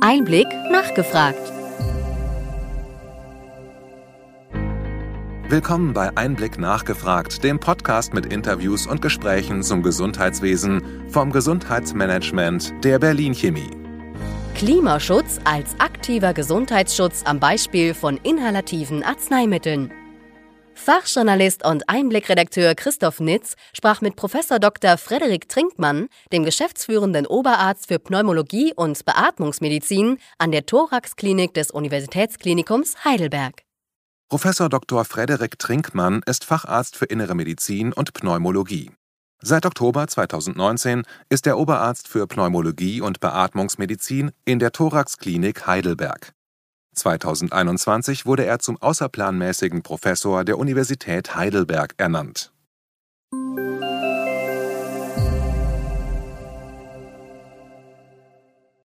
Einblick nachgefragt. Willkommen bei Einblick nachgefragt, dem Podcast mit Interviews und Gesprächen zum Gesundheitswesen vom Gesundheitsmanagement der Berlin Chemie. Klimaschutz als aktiver Gesundheitsschutz am Beispiel von inhalativen Arzneimitteln. Fachjournalist und Einblickredakteur Christoph Nitz sprach mit Professor Dr. Frederik Trinkmann, dem geschäftsführenden Oberarzt für Pneumologie und Beatmungsmedizin an der Thoraxklinik des Universitätsklinikums Heidelberg. Professor Dr. Frederik Trinkmann ist Facharzt für Innere Medizin und Pneumologie. Seit Oktober 2019 ist er Oberarzt für Pneumologie und Beatmungsmedizin in der Thoraxklinik Heidelberg. 2021 wurde er zum außerplanmäßigen Professor der Universität Heidelberg ernannt.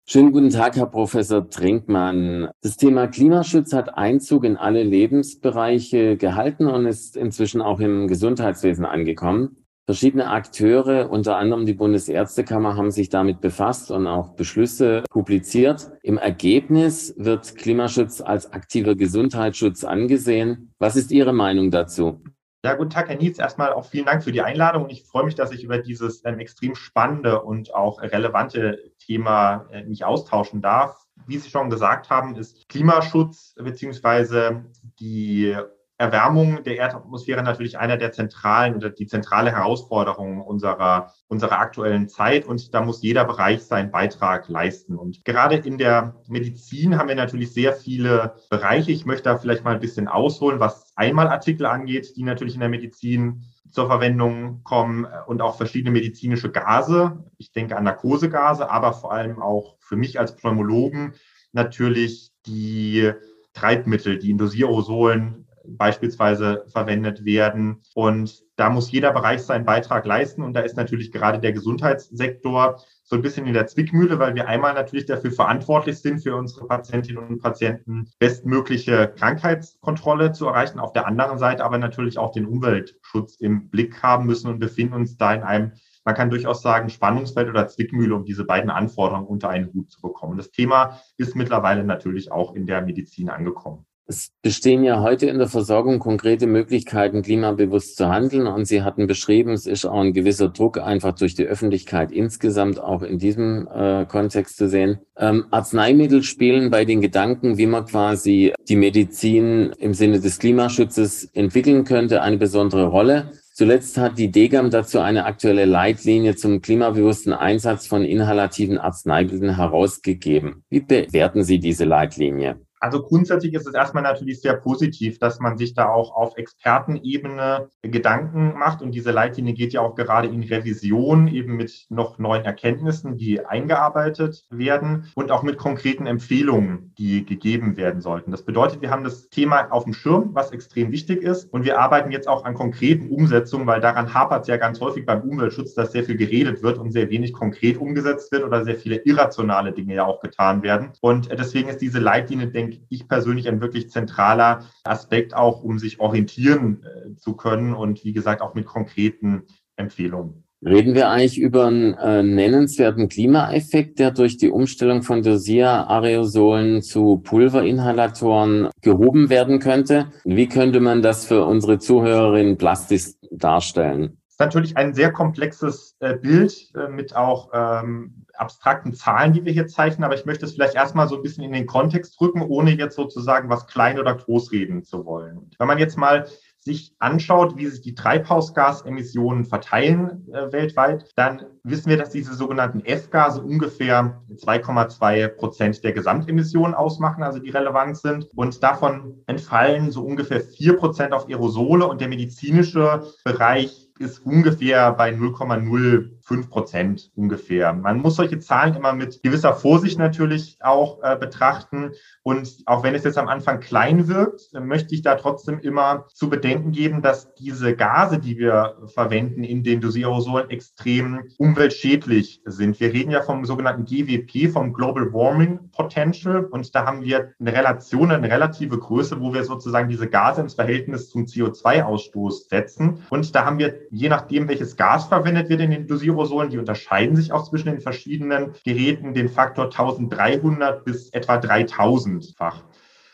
Schönen guten Tag, Herr Professor Trinkmann. Das Thema Klimaschutz hat Einzug in alle Lebensbereiche gehalten und ist inzwischen auch im Gesundheitswesen angekommen. Verschiedene Akteure, unter anderem die Bundesärztekammer, haben sich damit befasst und auch Beschlüsse publiziert. Im Ergebnis wird Klimaschutz als aktiver Gesundheitsschutz angesehen. Was ist Ihre Meinung dazu? Ja, guten Tag, Herr Nietz. Erstmal auch vielen Dank für die Einladung und ich freue mich, dass ich über dieses ähm, extrem spannende und auch relevante Thema äh, mich austauschen darf. Wie Sie schon gesagt haben, ist Klimaschutz beziehungsweise die Erwärmung der Erdatmosphäre natürlich einer der zentralen oder die zentrale Herausforderung unserer, unserer aktuellen Zeit. Und da muss jeder Bereich seinen Beitrag leisten. Und gerade in der Medizin haben wir natürlich sehr viele Bereiche. Ich möchte da vielleicht mal ein bisschen ausholen, was Einmalartikel angeht, die natürlich in der Medizin zur Verwendung kommen und auch verschiedene medizinische Gase. Ich denke an Narkosegase, aber vor allem auch für mich als Pneumologen natürlich die Treibmittel, die in Dosierorosolen beispielsweise verwendet werden. Und da muss jeder Bereich seinen Beitrag leisten. Und da ist natürlich gerade der Gesundheitssektor so ein bisschen in der Zwickmühle, weil wir einmal natürlich dafür verantwortlich sind, für unsere Patientinnen und Patienten bestmögliche Krankheitskontrolle zu erreichen. Auf der anderen Seite aber natürlich auch den Umweltschutz im Blick haben müssen und befinden uns da in einem man kann durchaus sagen, Spannungsfeld oder Zwickmühle, um diese beiden Anforderungen unter einen Hut zu bekommen. Das Thema ist mittlerweile natürlich auch in der Medizin angekommen. Es bestehen ja heute in der Versorgung konkrete Möglichkeiten, klimabewusst zu handeln. Und Sie hatten beschrieben, es ist auch ein gewisser Druck einfach durch die Öffentlichkeit insgesamt auch in diesem äh, Kontext zu sehen. Ähm, Arzneimittel spielen bei den Gedanken, wie man quasi die Medizin im Sinne des Klimaschutzes entwickeln könnte, eine besondere Rolle. Zuletzt hat die DGAM dazu eine aktuelle Leitlinie zum klimabewussten Einsatz von inhalativen Arzneimitteln herausgegeben. Wie bewerten Sie diese Leitlinie? Also grundsätzlich ist es erstmal natürlich sehr positiv, dass man sich da auch auf Expertenebene Gedanken macht. Und diese Leitlinie geht ja auch gerade in Revision eben mit noch neuen Erkenntnissen, die eingearbeitet werden und auch mit konkreten Empfehlungen, die gegeben werden sollten. Das bedeutet, wir haben das Thema auf dem Schirm, was extrem wichtig ist. Und wir arbeiten jetzt auch an konkreten Umsetzungen, weil daran hapert es ja ganz häufig beim Umweltschutz, dass sehr viel geredet wird und sehr wenig konkret umgesetzt wird oder sehr viele irrationale Dinge ja auch getan werden. Und deswegen ist diese Leitlinie, denke ich persönlich, ein wirklich zentraler Aspekt auch, um sich orientieren äh, zu können und wie gesagt auch mit konkreten Empfehlungen. Reden wir eigentlich über einen äh, nennenswerten Klimaeffekt, der durch die Umstellung von Dosieraerosolen zu Pulverinhalatoren gehoben werden könnte? Wie könnte man das für unsere Zuhörerinnen plastisch darstellen? Das ist natürlich ein sehr komplexes äh, Bild äh, mit auch ähm, abstrakten Zahlen, die wir hier zeichnen, aber ich möchte es vielleicht erstmal so ein bisschen in den Kontext rücken, ohne jetzt sozusagen was klein oder groß reden zu wollen. Wenn man jetzt mal sich anschaut, wie sich die Treibhausgasemissionen verteilen äh, weltweit, dann wissen wir, dass diese sogenannten F-Gase ungefähr 2,2 Prozent der Gesamtemissionen ausmachen, also die relevant sind. Und davon entfallen so ungefähr vier Prozent auf Aerosole und der medizinische Bereich ist ungefähr bei 0,0 fünf Prozent ungefähr. Man muss solche Zahlen immer mit gewisser Vorsicht natürlich auch äh, betrachten. Und auch wenn es jetzt am Anfang klein wirkt, möchte ich da trotzdem immer zu bedenken geben, dass diese Gase, die wir verwenden in den Dosiersolen, extrem umweltschädlich sind. Wir reden ja vom sogenannten GWP, vom Global Warming Potential. Und da haben wir eine Relation, eine relative Größe, wo wir sozusagen diese Gase ins Verhältnis zum CO2-Ausstoß setzen. Und da haben wir je nachdem, welches Gas verwendet wird in den Dosierosolen, die unterscheiden sich auch zwischen den verschiedenen Geräten den Faktor 1300 bis etwa 3000-fach.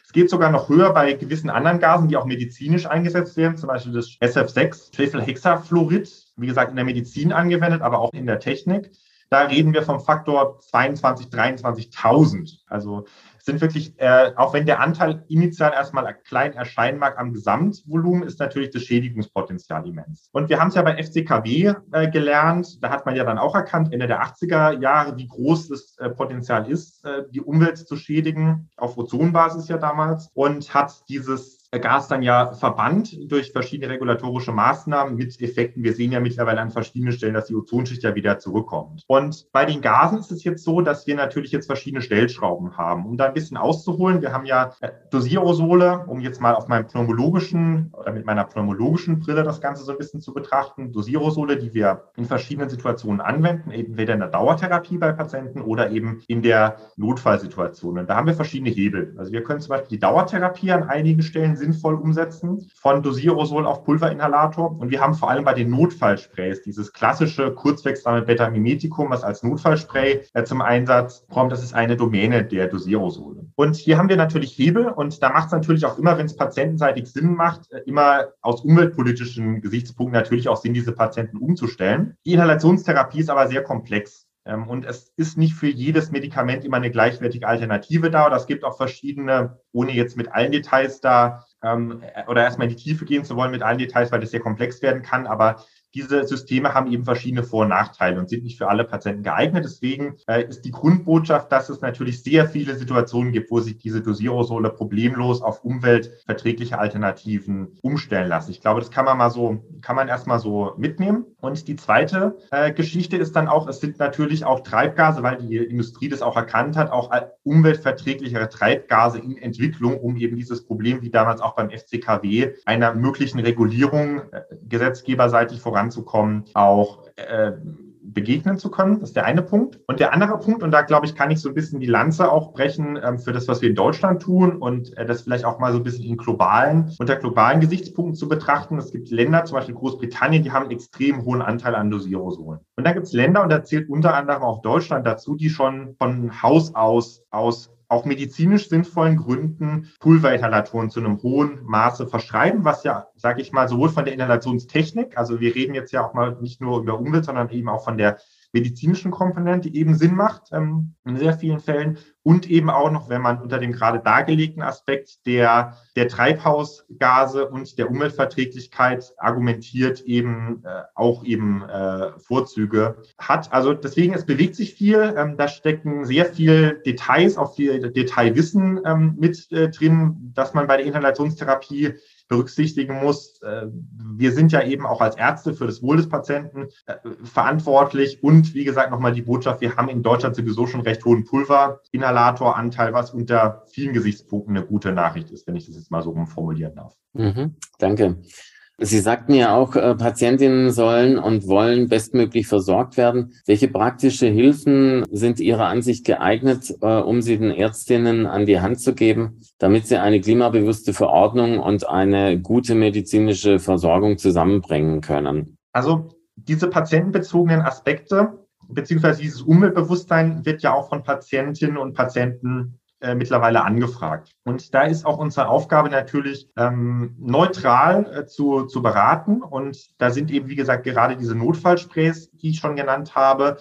Es geht sogar noch höher bei gewissen anderen Gasen, die auch medizinisch eingesetzt werden, zum Beispiel das SF6, Schwefelhexafluorid, wie gesagt, in der Medizin angewendet, aber auch in der Technik. Da reden wir vom Faktor 22, 23.000. Also sind wirklich, äh, auch wenn der Anteil initial erstmal klein erscheinen mag am Gesamtvolumen, ist natürlich das Schädigungspotenzial immens. Und wir haben es ja bei FCKW äh, gelernt, da hat man ja dann auch erkannt, Ende der 80er Jahre, wie groß das äh, Potenzial ist, äh, die Umwelt zu schädigen, auf Ozonbasis ja damals, und hat dieses Gas dann ja verbannt durch verschiedene regulatorische Maßnahmen mit Effekten. Wir sehen ja mittlerweile an verschiedenen Stellen, dass die Ozonschicht ja wieder zurückkommt. Und bei den Gasen ist es jetzt so, dass wir natürlich jetzt verschiedene Stellschrauben haben. Um da ein bisschen auszuholen, wir haben ja äh, Dosierosole, um jetzt mal auf meinem pneumologischen oder mit meiner pneumologischen Brille das Ganze so ein bisschen zu betrachten. Dosierosole, die wir in verschiedenen Situationen anwenden, entweder in der Dauertherapie bei Patienten oder eben in der Notfallsituation. Und da haben wir verschiedene Hebel. Also wir können zum Beispiel die Dauertherapie an einigen Stellen sinnvoll umsetzen, von Dosierosol auf Pulverinhalator. Und wir haben vor allem bei den Notfallsprays dieses klassische kurzwirksame Betamimetikum, was als Notfallspray äh, zum Einsatz kommt. Das ist eine Domäne der Dosierosole. Und hier haben wir natürlich Hebel und da macht es natürlich auch immer, wenn es patientenseitig Sinn macht, äh, immer aus umweltpolitischen Gesichtspunkten natürlich auch Sinn, diese Patienten umzustellen. Die Inhalationstherapie ist aber sehr komplex. Ähm, und es ist nicht für jedes Medikament immer eine gleichwertige Alternative da. Oder es gibt auch verschiedene, ohne jetzt mit allen Details da ähm, oder erstmal in die Tiefe gehen zu wollen mit allen Details, weil das sehr komplex werden kann. Aber diese Systeme haben eben verschiedene Vor- und Nachteile und sind nicht für alle Patienten geeignet. Deswegen äh, ist die Grundbotschaft, dass es natürlich sehr viele Situationen gibt, wo sich diese Dosierosole problemlos auf umweltverträgliche Alternativen umstellen lassen. Ich glaube, das kann man mal so, kann man erstmal so mitnehmen. Und die zweite äh, Geschichte ist dann auch, es sind natürlich auch Treibgase, weil die Industrie das auch erkannt hat, auch umweltverträglichere Treibgase in Entwicklung, um eben dieses Problem, wie damals auch beim FCKW, einer möglichen Regulierung äh, gesetzgeberseitig voran voranzukommen, auch äh, begegnen zu können. Das ist der eine Punkt. Und der andere Punkt, und da glaube ich, kann ich so ein bisschen die Lanze auch brechen ähm, für das, was wir in Deutschland tun und äh, das vielleicht auch mal so ein bisschen in globalen, unter globalen Gesichtspunkten zu betrachten. Es gibt Länder, zum Beispiel Großbritannien, die haben einen extrem hohen Anteil an Dosierosolen. Und dann gibt es Länder, und da zählt unter anderem auch Deutschland dazu, die schon von Haus aus aus auch medizinisch sinnvollen Gründen Pulverinhalatoren zu einem hohen Maße verschreiben, was ja, sage ich mal, sowohl von der Inhalationstechnik, also wir reden jetzt ja auch mal nicht nur über Umwelt, sondern eben auch von der medizinischen Komponente eben Sinn macht ähm, in sehr vielen Fällen und eben auch noch, wenn man unter dem gerade dargelegten Aspekt der, der Treibhausgase und der Umweltverträglichkeit argumentiert, eben äh, auch eben äh, Vorzüge hat. Also deswegen, es bewegt sich viel. Ähm, da stecken sehr viel Details, auch viel Detailwissen ähm, mit äh, drin, dass man bei der Inhalationstherapie berücksichtigen muss. Äh, wir sind ja eben auch als Ärzte für das Wohl des Patienten äh, verantwortlich und wie gesagt nochmal die Botschaft, wir haben in Deutschland sowieso schon recht hohen Pulverinhalatoranteil, was unter vielen Gesichtspunkten eine gute Nachricht ist, wenn ich das jetzt mal so rumformulieren darf. Mhm, danke. Sie sagten ja auch, äh, Patientinnen sollen und wollen bestmöglich versorgt werden. Welche praktische Hilfen sind Ihrer Ansicht geeignet, äh, um sie den Ärztinnen an die Hand zu geben, damit sie eine klimabewusste Verordnung und eine gute medizinische Versorgung zusammenbringen können? Also diese patientenbezogenen Aspekte beziehungsweise dieses Umweltbewusstsein wird ja auch von Patientinnen und Patienten äh, mittlerweile angefragt. Und da ist auch unsere Aufgabe natürlich ähm, neutral äh, zu, zu beraten. Und da sind eben, wie gesagt, gerade diese Notfallsprays, die ich schon genannt habe,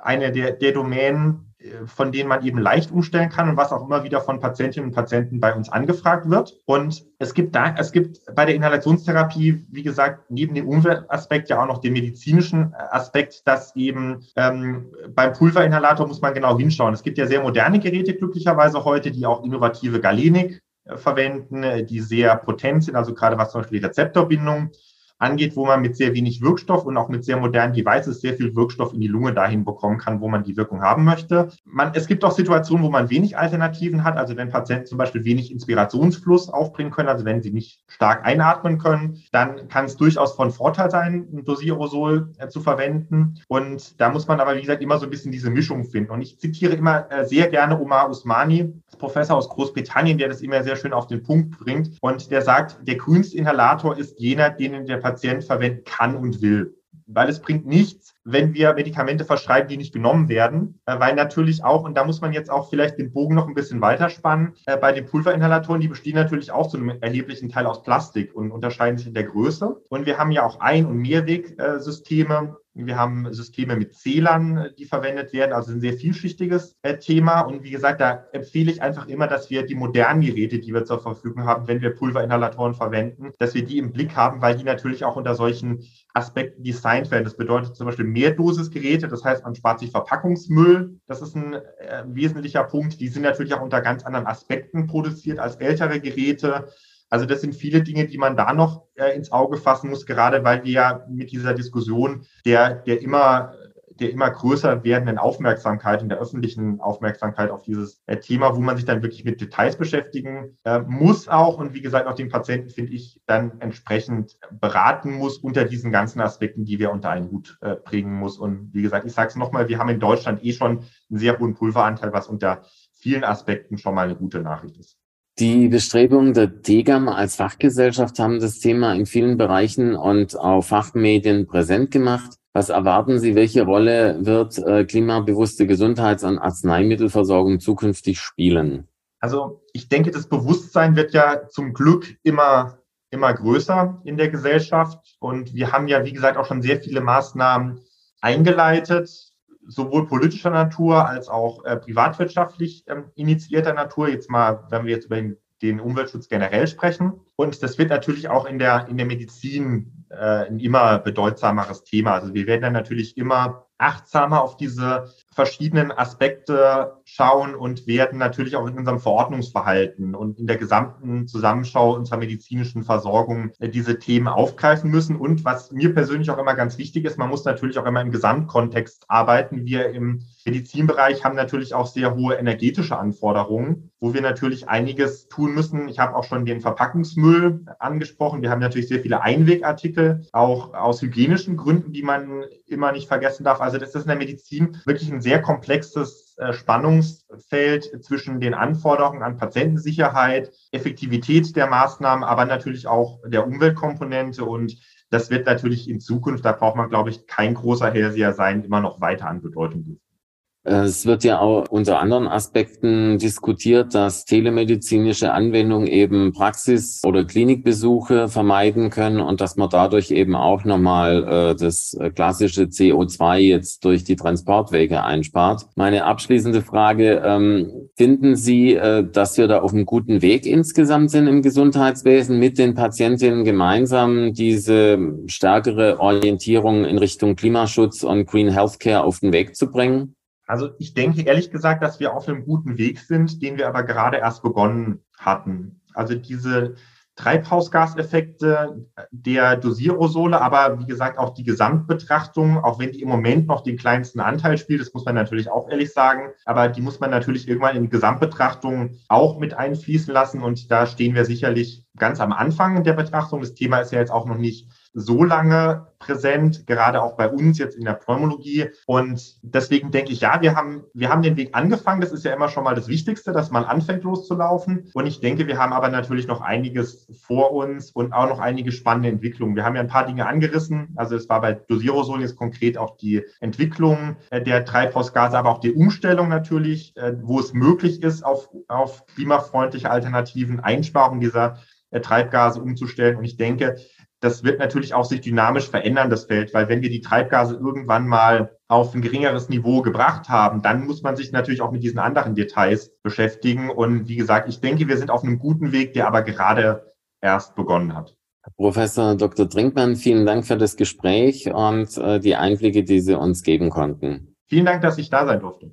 eine der, der Domänen, von denen man eben leicht umstellen kann und was auch immer wieder von Patientinnen und Patienten bei uns angefragt wird. Und es gibt da, es gibt bei der Inhalationstherapie, wie gesagt, neben dem Umweltaspekt ja auch noch den medizinischen Aspekt, dass eben ähm, beim Pulverinhalator muss man genau hinschauen. Es gibt ja sehr moderne Geräte glücklicherweise heute, die auch innovative Galenik äh, verwenden, äh, die sehr potent sind, also gerade was zum Beispiel die Rezeptorbindung angeht, wo man mit sehr wenig Wirkstoff und auch mit sehr modernen Devices sehr viel Wirkstoff in die Lunge dahin bekommen kann, wo man die Wirkung haben möchte. Man, es gibt auch Situationen, wo man wenig Alternativen hat, also wenn Patienten zum Beispiel wenig Inspirationsfluss aufbringen können, also wenn sie nicht stark einatmen können, dann kann es durchaus von Vorteil sein, ein Dosierosol äh, zu verwenden. Und da muss man aber, wie gesagt, immer so ein bisschen diese Mischung finden. Und ich zitiere immer äh, sehr gerne Omar Usmani, Professor aus Großbritannien, der das immer sehr schön auf den Punkt bringt. Und der sagt, der grünste Inhalator ist jener, den der Patient verwenden kann und will. Weil es bringt nichts, wenn wir Medikamente verschreiben, die nicht genommen werden, äh, weil natürlich auch, und da muss man jetzt auch vielleicht den Bogen noch ein bisschen weiterspannen, äh, bei den Pulverinhalatoren, die bestehen natürlich auch zu einem erheblichen Teil aus Plastik und unterscheiden sich in der Größe. Und wir haben ja auch Ein- und Mehrwegsysteme, wir haben Systeme mit Zählern, die verwendet werden, also ein sehr vielschichtiges äh, Thema. Und wie gesagt, da empfehle ich einfach immer, dass wir die modernen Geräte, die wir zur Verfügung haben, wenn wir Pulverinhalatoren verwenden, dass wir die im Blick haben, weil die natürlich auch unter solchen Aspekten designt werden. Das bedeutet zum Beispiel Mehrdosisgeräte, das heißt, man spart sich Verpackungsmüll. Das ist ein äh, wesentlicher Punkt. Die sind natürlich auch unter ganz anderen Aspekten produziert als ältere Geräte. Also das sind viele Dinge, die man da noch äh, ins Auge fassen muss, gerade weil wir ja mit dieser Diskussion der, der immer der immer größer werdenden Aufmerksamkeit und der öffentlichen Aufmerksamkeit auf dieses äh, Thema, wo man sich dann wirklich mit Details beschäftigen äh, muss auch und wie gesagt auch den Patienten, finde ich, dann entsprechend beraten muss unter diesen ganzen Aspekten, die wir unter einen Hut äh, bringen muss. Und wie gesagt, ich sage es nochmal, wir haben in Deutschland eh schon einen sehr hohen Pulveranteil, was unter vielen Aspekten schon mal eine gute Nachricht ist. Die Bestrebungen der TEGAM als Fachgesellschaft haben das Thema in vielen Bereichen und auf Fachmedien präsent gemacht. Was erwarten Sie, welche Rolle wird äh, klimabewusste Gesundheits- und Arzneimittelversorgung zukünftig spielen? Also ich denke, das Bewusstsein wird ja zum Glück immer, immer größer in der Gesellschaft. Und wir haben ja, wie gesagt, auch schon sehr viele Maßnahmen eingeleitet sowohl politischer Natur als auch äh, privatwirtschaftlich ähm, initiierter Natur. Jetzt mal, wenn wir jetzt über den, den, Umweltschutz generell sprechen. Und das wird natürlich auch in der, in der Medizin äh, ein immer bedeutsameres Thema. Also wir werden dann natürlich immer achtsamer auf diese verschiedenen Aspekte schauen und werden natürlich auch in unserem Verordnungsverhalten und in der gesamten Zusammenschau unserer medizinischen Versorgung äh, diese Themen aufgreifen müssen. Und was mir persönlich auch immer ganz wichtig ist, man muss natürlich auch immer im Gesamtkontext arbeiten. Wir im Medizinbereich haben natürlich auch sehr hohe energetische Anforderungen, wo wir natürlich einiges tun müssen. Ich habe auch schon den Verpackungsmüll angesprochen. Wir haben natürlich sehr viele Einwegartikel, auch aus hygienischen Gründen, die man immer nicht vergessen darf. Also das ist in der Medizin wirklich ein sehr komplexes äh, Spannungsfeld zwischen den Anforderungen an Patientensicherheit, Effektivität der Maßnahmen, aber natürlich auch der Umweltkomponente und das wird natürlich in Zukunft, da braucht man, glaube ich, kein großer Hellseher sein, immer noch weiter an Bedeutung gewinnen. Es wird ja auch unter anderen Aspekten diskutiert, dass telemedizinische Anwendungen eben Praxis- oder Klinikbesuche vermeiden können und dass man dadurch eben auch nochmal äh, das klassische CO2 jetzt durch die Transportwege einspart. Meine abschließende Frage, ähm, finden Sie, äh, dass wir da auf einem guten Weg insgesamt sind im Gesundheitswesen mit den Patientinnen gemeinsam diese stärkere Orientierung in Richtung Klimaschutz und Green Healthcare auf den Weg zu bringen? Also ich denke ehrlich gesagt, dass wir auf einem guten Weg sind, den wir aber gerade erst begonnen hatten. Also diese Treibhausgaseffekte der Dosierosole, aber wie gesagt auch die Gesamtbetrachtung, auch wenn die im Moment noch den kleinsten Anteil spielt, das muss man natürlich auch ehrlich sagen, aber die muss man natürlich irgendwann in die Gesamtbetrachtung auch mit einfließen lassen und da stehen wir sicherlich ganz am Anfang der Betrachtung. Das Thema ist ja jetzt auch noch nicht so lange präsent, gerade auch bei uns jetzt in der Pneumologie. Und deswegen denke ich, ja, wir haben, wir haben den Weg angefangen. Das ist ja immer schon mal das Wichtigste, dass man anfängt loszulaufen. Und ich denke, wir haben aber natürlich noch einiges vor uns und auch noch einige spannende Entwicklungen. Wir haben ja ein paar Dinge angerissen. Also es war bei Dosirosol jetzt konkret auch die Entwicklung äh, der Treibhausgase, aber auch die Umstellung natürlich, äh, wo es möglich ist, auf, auf klimafreundliche Alternativen, Einsparung dieser äh, Treibgase umzustellen. Und ich denke, das wird natürlich auch sich dynamisch verändern, das Feld, weil wenn wir die Treibgase irgendwann mal auf ein geringeres Niveau gebracht haben, dann muss man sich natürlich auch mit diesen anderen Details beschäftigen. Und wie gesagt, ich denke, wir sind auf einem guten Weg, der aber gerade erst begonnen hat. Professor Dr. Trinkmann, vielen Dank für das Gespräch und äh, die Einblicke, die Sie uns geben konnten. Vielen Dank, dass ich da sein durfte.